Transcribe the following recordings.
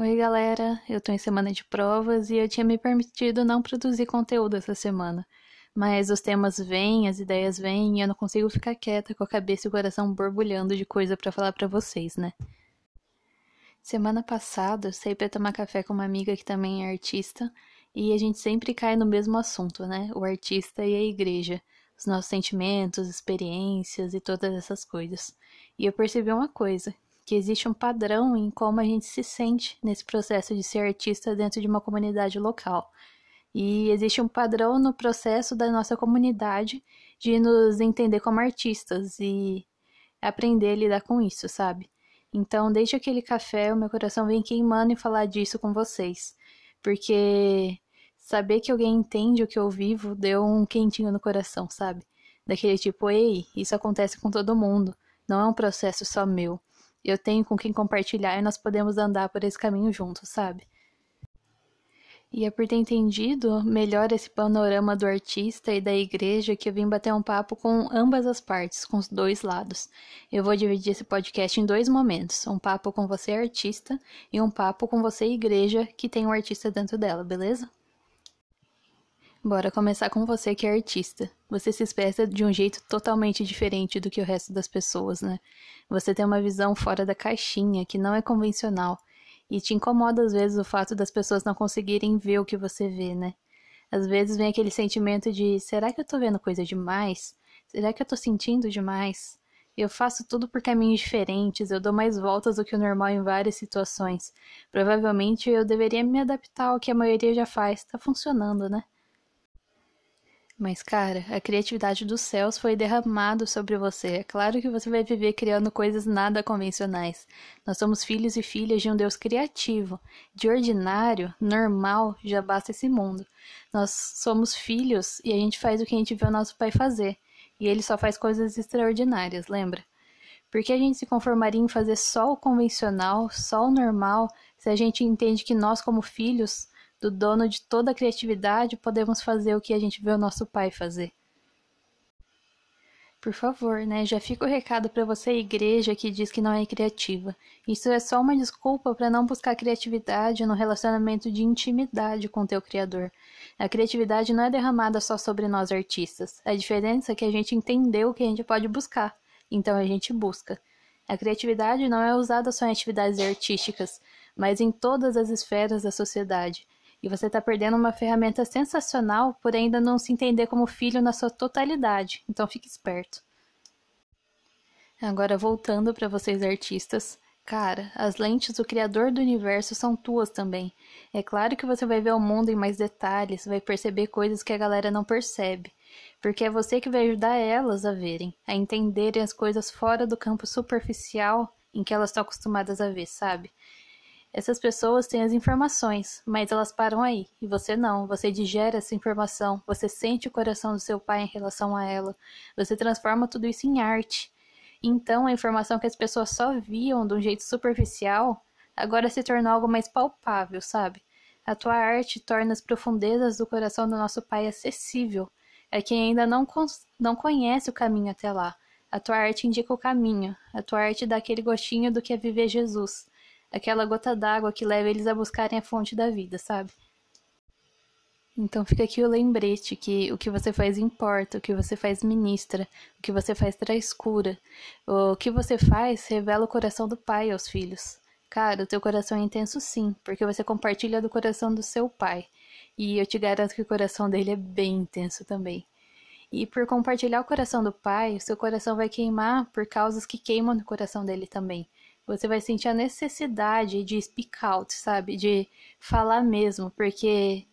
Oi, galera. Eu tô em semana de provas e eu tinha me permitido não produzir conteúdo essa semana. Mas os temas vêm, as ideias vêm e eu não consigo ficar quieta com a cabeça e o coração borbulhando de coisa para falar para vocês, né? Semana passada eu saí pra tomar café com uma amiga que também é artista e a gente sempre cai no mesmo assunto, né? O artista e a igreja, os nossos sentimentos, experiências e todas essas coisas. E eu percebi uma coisa, que existe um padrão em como a gente se sente nesse processo de ser artista dentro de uma comunidade local. E existe um padrão no processo da nossa comunidade de nos entender como artistas e aprender a lidar com isso, sabe? Então, desde aquele café, o meu coração vem queimando em falar disso com vocês, porque saber que alguém entende o que eu vivo deu um quentinho no coração, sabe? Daquele tipo, ei, isso acontece com todo mundo, não é um processo só meu eu tenho com quem compartilhar e nós podemos andar por esse caminho juntos, sabe? E é por ter entendido melhor esse panorama do artista e da igreja que eu vim bater um papo com ambas as partes, com os dois lados. Eu vou dividir esse podcast em dois momentos: um papo com você, artista, e um papo com você, igreja, que tem um artista dentro dela, beleza? Bora começar com você que é artista. Você se expressa de um jeito totalmente diferente do que o resto das pessoas, né? Você tem uma visão fora da caixinha, que não é convencional. E te incomoda às vezes o fato das pessoas não conseguirem ver o que você vê, né? Às vezes vem aquele sentimento de: será que eu tô vendo coisa demais? Será que eu tô sentindo demais? Eu faço tudo por caminhos diferentes, eu dou mais voltas do que o normal em várias situações. Provavelmente eu deveria me adaptar ao que a maioria já faz. Tá funcionando, né? Mas, cara, a criatividade dos céus foi derramado sobre você. É claro que você vai viver criando coisas nada convencionais. Nós somos filhos e filhas de um Deus criativo. De ordinário, normal, já basta esse mundo. Nós somos filhos e a gente faz o que a gente vê o nosso pai fazer. E ele só faz coisas extraordinárias, lembra? Por que a gente se conformaria em fazer só o convencional, só o normal, se a gente entende que nós, como filhos, do dono de toda a criatividade, podemos fazer o que a gente vê o nosso pai fazer. Por favor, né? Já fica o recado para você, igreja, que diz que não é criativa. Isso é só uma desculpa para não buscar criatividade no relacionamento de intimidade com teu Criador. A criatividade não é derramada só sobre nós artistas. A diferença é que a gente entendeu o que a gente pode buscar, então a gente busca. A criatividade não é usada só em atividades artísticas, mas em todas as esferas da sociedade. E você está perdendo uma ferramenta sensacional por ainda não se entender como filho na sua totalidade. Então fique esperto. Agora voltando para vocês artistas, cara, as lentes do criador do universo são tuas também. É claro que você vai ver o mundo em mais detalhes, vai perceber coisas que a galera não percebe, porque é você que vai ajudar elas a verem, a entenderem as coisas fora do campo superficial em que elas estão acostumadas a ver, sabe? Essas pessoas têm as informações, mas elas param aí, e você não. Você digere essa informação, você sente o coração do seu pai em relação a ela, você transforma tudo isso em arte. Então, a informação que as pessoas só viam de um jeito superficial agora se tornou algo mais palpável, sabe? A tua arte torna as profundezas do coração do nosso pai acessível. É quem ainda não, não conhece o caminho até lá. A tua arte indica o caminho. A tua arte dá aquele gostinho do que é viver Jesus aquela gota d'água que leva eles a buscarem a fonte da vida, sabe? Então fica aqui o lembrete que o que você faz importa, o que você faz ministra, o que você faz traz cura. O que você faz revela o coração do pai aos filhos. Cara, o teu coração é intenso sim, porque você compartilha do coração do seu pai. E eu te garanto que o coração dele é bem intenso também. E por compartilhar o coração do pai, o seu coração vai queimar por causas que queimam no coração dele também você vai sentir a necessidade de speak out, sabe? De falar mesmo, porque,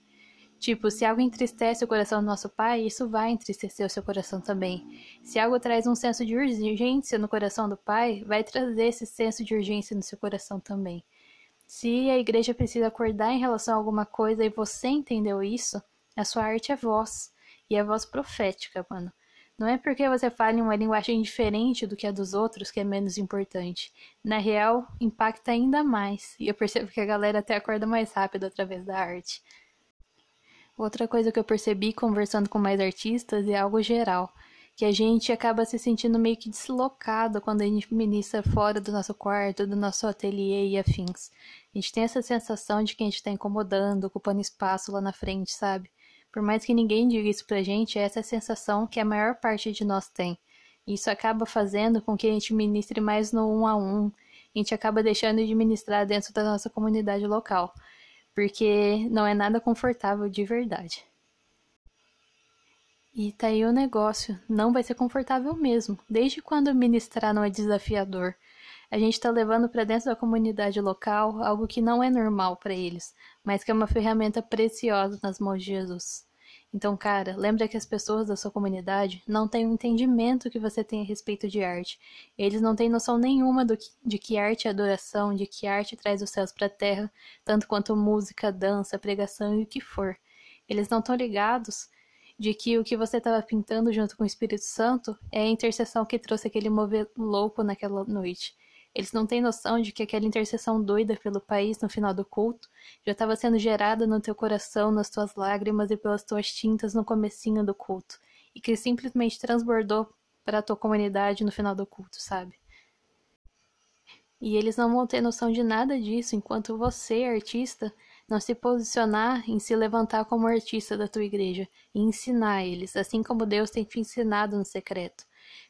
tipo, se algo entristece o coração do nosso pai, isso vai entristecer o seu coração também. Se algo traz um senso de urgência no coração do pai, vai trazer esse senso de urgência no seu coração também. Se a igreja precisa acordar em relação a alguma coisa e você entendeu isso, a sua arte é voz. E é voz profética, mano. Não é porque você fala em uma linguagem diferente do que a dos outros que é menos importante. Na real, impacta ainda mais. E eu percebo que a galera até acorda mais rápido através da arte. Outra coisa que eu percebi conversando com mais artistas é algo geral. que a gente acaba se sentindo meio que deslocado quando a gente ministra fora do nosso quarto, do nosso ateliê e afins. A gente tem essa sensação de que a gente está incomodando, ocupando espaço lá na frente, sabe? Por mais que ninguém diga isso pra gente, essa é a sensação que a maior parte de nós tem. Isso acaba fazendo com que a gente ministre mais no um a um, a gente acaba deixando de ministrar dentro da nossa comunidade local, porque não é nada confortável de verdade. E tá aí o negócio, não vai ser confortável mesmo. Desde quando ministrar não é desafiador? A gente está levando para dentro da comunidade local algo que não é normal para eles, mas que é uma ferramenta preciosa nas mãos de Jesus. Então, cara, lembra que as pessoas da sua comunidade não têm o entendimento que você tem a respeito de arte. Eles não têm noção nenhuma do que, de que arte é adoração, de que arte traz os céus para a terra, tanto quanto música, dança, pregação e o que for. Eles não estão ligados de que o que você estava pintando junto com o Espírito Santo é a intercessão que trouxe aquele mover louco naquela noite. Eles não têm noção de que aquela intercessão doida pelo país no final do culto já estava sendo gerada no teu coração, nas tuas lágrimas e pelas tuas tintas no comecinho do culto, e que simplesmente transbordou para a tua comunidade no final do culto, sabe? E eles não vão ter noção de nada disso enquanto você, artista, não se posicionar em se levantar como artista da tua igreja e ensinar eles, assim como Deus tem te ensinado no secreto.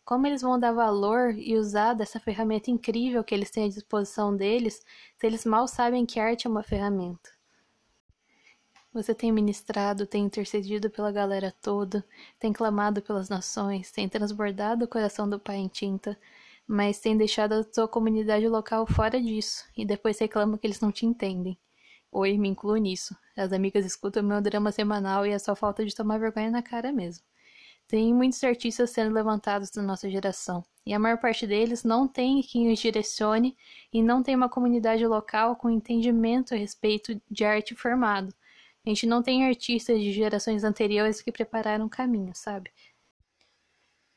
Como eles vão dar valor e usar dessa ferramenta incrível que eles têm à disposição deles, se eles mal sabem que arte é uma ferramenta? Você tem ministrado, tem intercedido pela galera toda, tem clamado pelas nações, tem transbordado o coração do Pai em tinta, mas tem deixado a sua comunidade local fora disso e depois reclama que eles não te entendem. Oi, me incluo nisso. As amigas escutam meu drama semanal e é só falta de tomar vergonha na cara mesmo. Tem muitos artistas sendo levantados na nossa geração, e a maior parte deles não tem quem os direcione e não tem uma comunidade local com entendimento a respeito de arte formado. A gente não tem artistas de gerações anteriores que prepararam o caminho, sabe?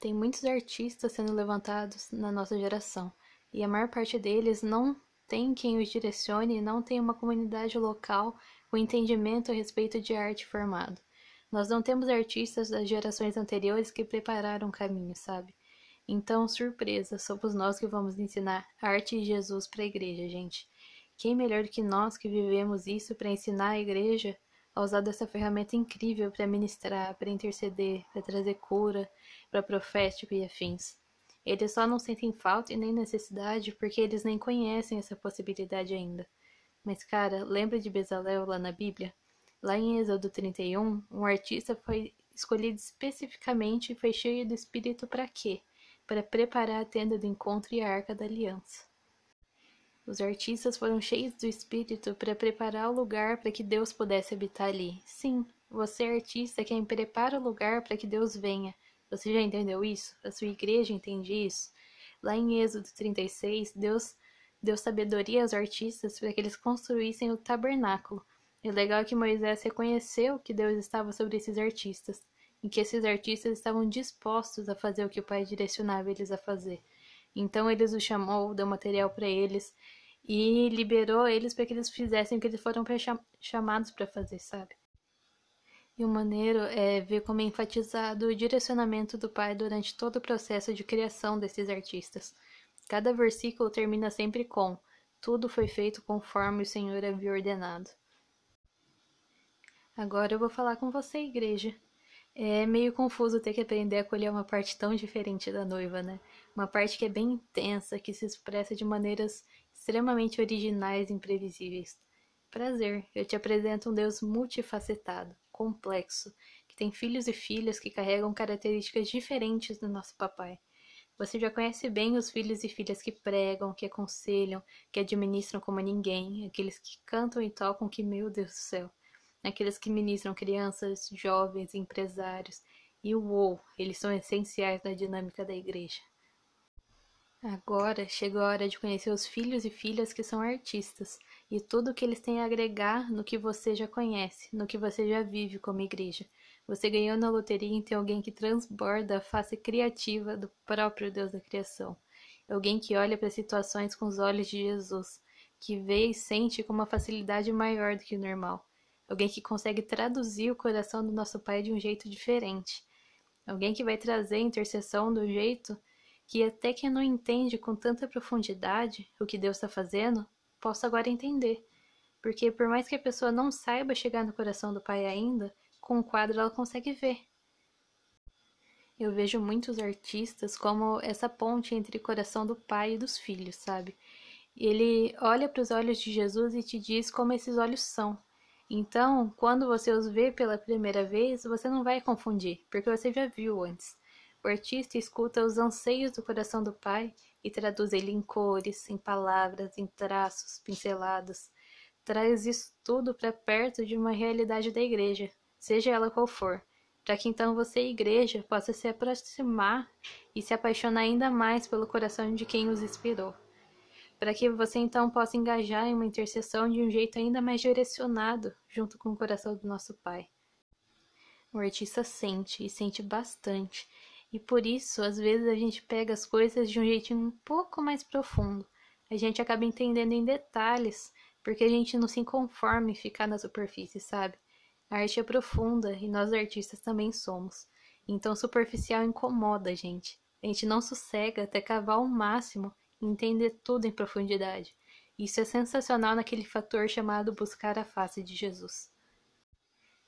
Tem muitos artistas sendo levantados na nossa geração, e a maior parte deles não tem quem os direcione e não tem uma comunidade local com entendimento a respeito de arte formado. Nós não temos artistas das gerações anteriores que prepararam o caminho, sabe? Então, surpresa, somos nós que vamos ensinar arte de Jesus para a igreja, gente. Quem melhor que nós que vivemos isso para ensinar a igreja a usar dessa ferramenta incrível para ministrar, para interceder, para trazer cura, para profético e afins? Eles só não sentem falta e nem necessidade porque eles nem conhecem essa possibilidade ainda. Mas, cara, lembra de Bezalel lá na Bíblia? Lá em Êxodo 31, um artista foi escolhido especificamente e foi cheio do Espírito para quê? Para preparar a tenda do encontro e a arca da aliança. Os artistas foram cheios do Espírito para preparar o lugar para que Deus pudesse habitar ali. Sim, você, artista, quem prepara o lugar para que Deus venha, você já entendeu isso? A sua igreja entende isso? Lá em Êxodo 36, Deus deu sabedoria aos artistas para que eles construíssem o tabernáculo. O legal é que Moisés reconheceu que Deus estava sobre esses artistas, e que esses artistas estavam dispostos a fazer o que o Pai direcionava eles a fazer. Então ele os chamou, deu material para eles e liberou eles para que eles fizessem o que eles foram chamados para fazer, sabe? E o maneiro é ver como é enfatizado o direcionamento do pai durante todo o processo de criação desses artistas. Cada versículo termina sempre com: Tudo foi feito conforme o Senhor havia ordenado. Agora eu vou falar com você, igreja. É meio confuso ter que aprender a colher uma parte tão diferente da noiva, né? Uma parte que é bem intensa, que se expressa de maneiras extremamente originais e imprevisíveis. Prazer, eu te apresento um Deus multifacetado complexo, que tem filhos e filhas que carregam características diferentes do nosso papai. Você já conhece bem os filhos e filhas que pregam, que aconselham, que administram como ninguém, aqueles que cantam e tocam que, meu Deus do céu, aqueles que ministram crianças, jovens, empresários. E uou, eles são essenciais na dinâmica da igreja. Agora chegou a hora de conhecer os filhos e filhas que são artistas e tudo o que eles têm a agregar no que você já conhece, no que você já vive como igreja. Você ganhou na loteria em ter alguém que transborda a face criativa do próprio Deus da criação. Alguém que olha para situações com os olhos de Jesus, que vê e sente com uma facilidade maior do que o normal. Alguém que consegue traduzir o coração do nosso Pai de um jeito diferente Alguém que vai trazer a intercessão do jeito que até quem não entende com tanta profundidade o que Deus está fazendo, possa agora entender. Porque por mais que a pessoa não saiba chegar no coração do Pai ainda, com o quadro ela consegue ver. Eu vejo muitos artistas como essa ponte entre o coração do pai e dos filhos, sabe? Ele olha para os olhos de Jesus e te diz como esses olhos são. Então, quando você os vê pela primeira vez, você não vai confundir, porque você já viu antes. O artista escuta os anseios do coração do pai e traduz ele em cores, em palavras, em traços, pinceladas. Traz isso tudo para perto de uma realidade da igreja, seja ela qual for, para que então você, igreja, possa se aproximar e se apaixonar ainda mais pelo coração de quem os inspirou para que você então possa engajar em uma intercessão de um jeito ainda mais direcionado junto com o coração do nosso Pai. O artista sente e sente bastante, e por isso às vezes a gente pega as coisas de um jeitinho um pouco mais profundo. A gente acaba entendendo em detalhes, porque a gente não se conforma em ficar na superfície, sabe? A arte é profunda e nós artistas também somos. Então superficial incomoda a gente. A gente não sossega até cavar o máximo entender tudo em profundidade. Isso é sensacional naquele fator chamado buscar a face de Jesus.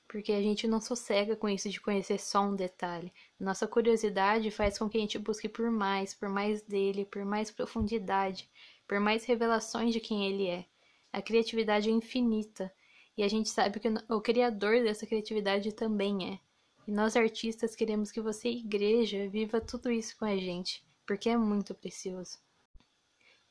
Porque a gente não sossega com isso de conhecer só um detalhe. Nossa curiosidade faz com que a gente busque por mais, por mais dele, por mais profundidade, por mais revelações de quem ele é. A criatividade é infinita e a gente sabe que o criador dessa criatividade também é. E nós artistas queremos que você, igreja, viva tudo isso com a gente, porque é muito precioso.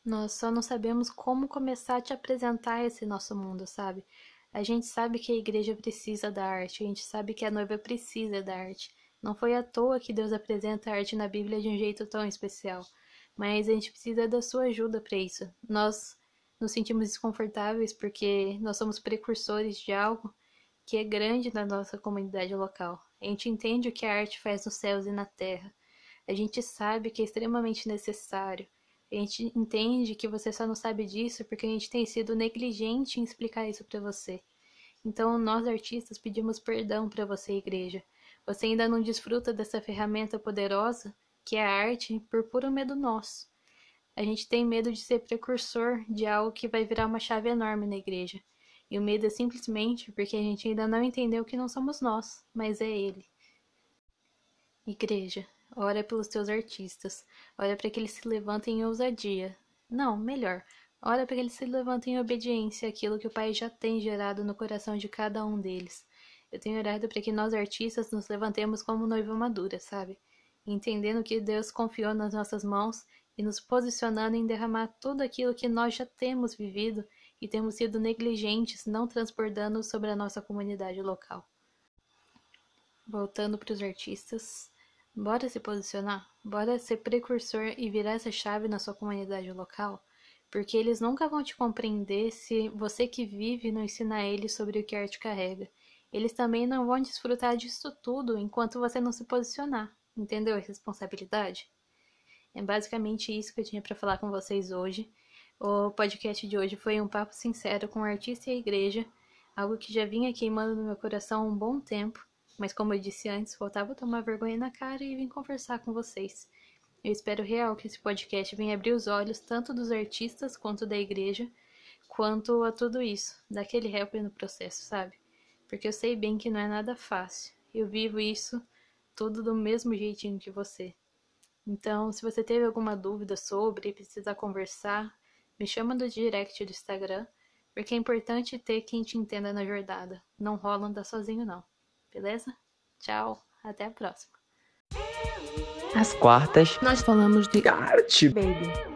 Nós só não sabemos como começar a te apresentar esse nosso mundo, sabe? A gente sabe que a igreja precisa da arte, a gente sabe que a noiva precisa da arte. Não foi à toa que Deus apresenta a arte na Bíblia de um jeito tão especial, mas a gente precisa da sua ajuda para isso. Nós nos sentimos desconfortáveis porque nós somos precursores de algo que é grande na nossa comunidade local. A gente entende o que a arte faz nos céus e na terra. A gente sabe que é extremamente necessário. A gente entende que você só não sabe disso porque a gente tem sido negligente em explicar isso para você. Então, nós artistas pedimos perdão para você, igreja. Você ainda não desfruta dessa ferramenta poderosa que é a arte por puro medo nosso. A gente tem medo de ser precursor de algo que vai virar uma chave enorme na igreja. E o medo é simplesmente porque a gente ainda não entendeu que não somos nós, mas é ele. Igreja, Ora pelos teus artistas. Ora para que eles se levantem em ousadia. Não, melhor. Ora para que eles se levantem em obediência àquilo que o Pai já tem gerado no coração de cada um deles. Eu tenho orado para que nós artistas nos levantemos como noiva madura, sabe? Entendendo que Deus confiou nas nossas mãos e nos posicionando em derramar tudo aquilo que nós já temos vivido e temos sido negligentes, não transbordando sobre a nossa comunidade local. Voltando para os artistas, Bora se posicionar? Bora ser precursor e virar essa chave na sua comunidade local? Porque eles nunca vão te compreender se você que vive não ensinar eles sobre o que a arte carrega. Eles também não vão desfrutar disso tudo enquanto você não se posicionar. Entendeu a responsabilidade? É basicamente isso que eu tinha para falar com vocês hoje. O podcast de hoje foi um papo sincero com o artista e a igreja, algo que já vinha queimando no meu coração há um bom tempo mas como eu disse antes, faltava tomar vergonha na cara e vim conversar com vocês. Eu espero real que esse podcast venha abrir os olhos tanto dos artistas quanto da igreja, quanto a tudo isso, daquele help no processo, sabe? Porque eu sei bem que não é nada fácil. Eu vivo isso tudo do mesmo jeitinho que você. Então, se você teve alguma dúvida sobre e precisa conversar, me chama no direct do Instagram, porque é importante ter quem te entenda na jornada. Não rola andar sozinho, não. Beleza? Tchau, até a próxima. Às quartas, nós falamos de arte, baby.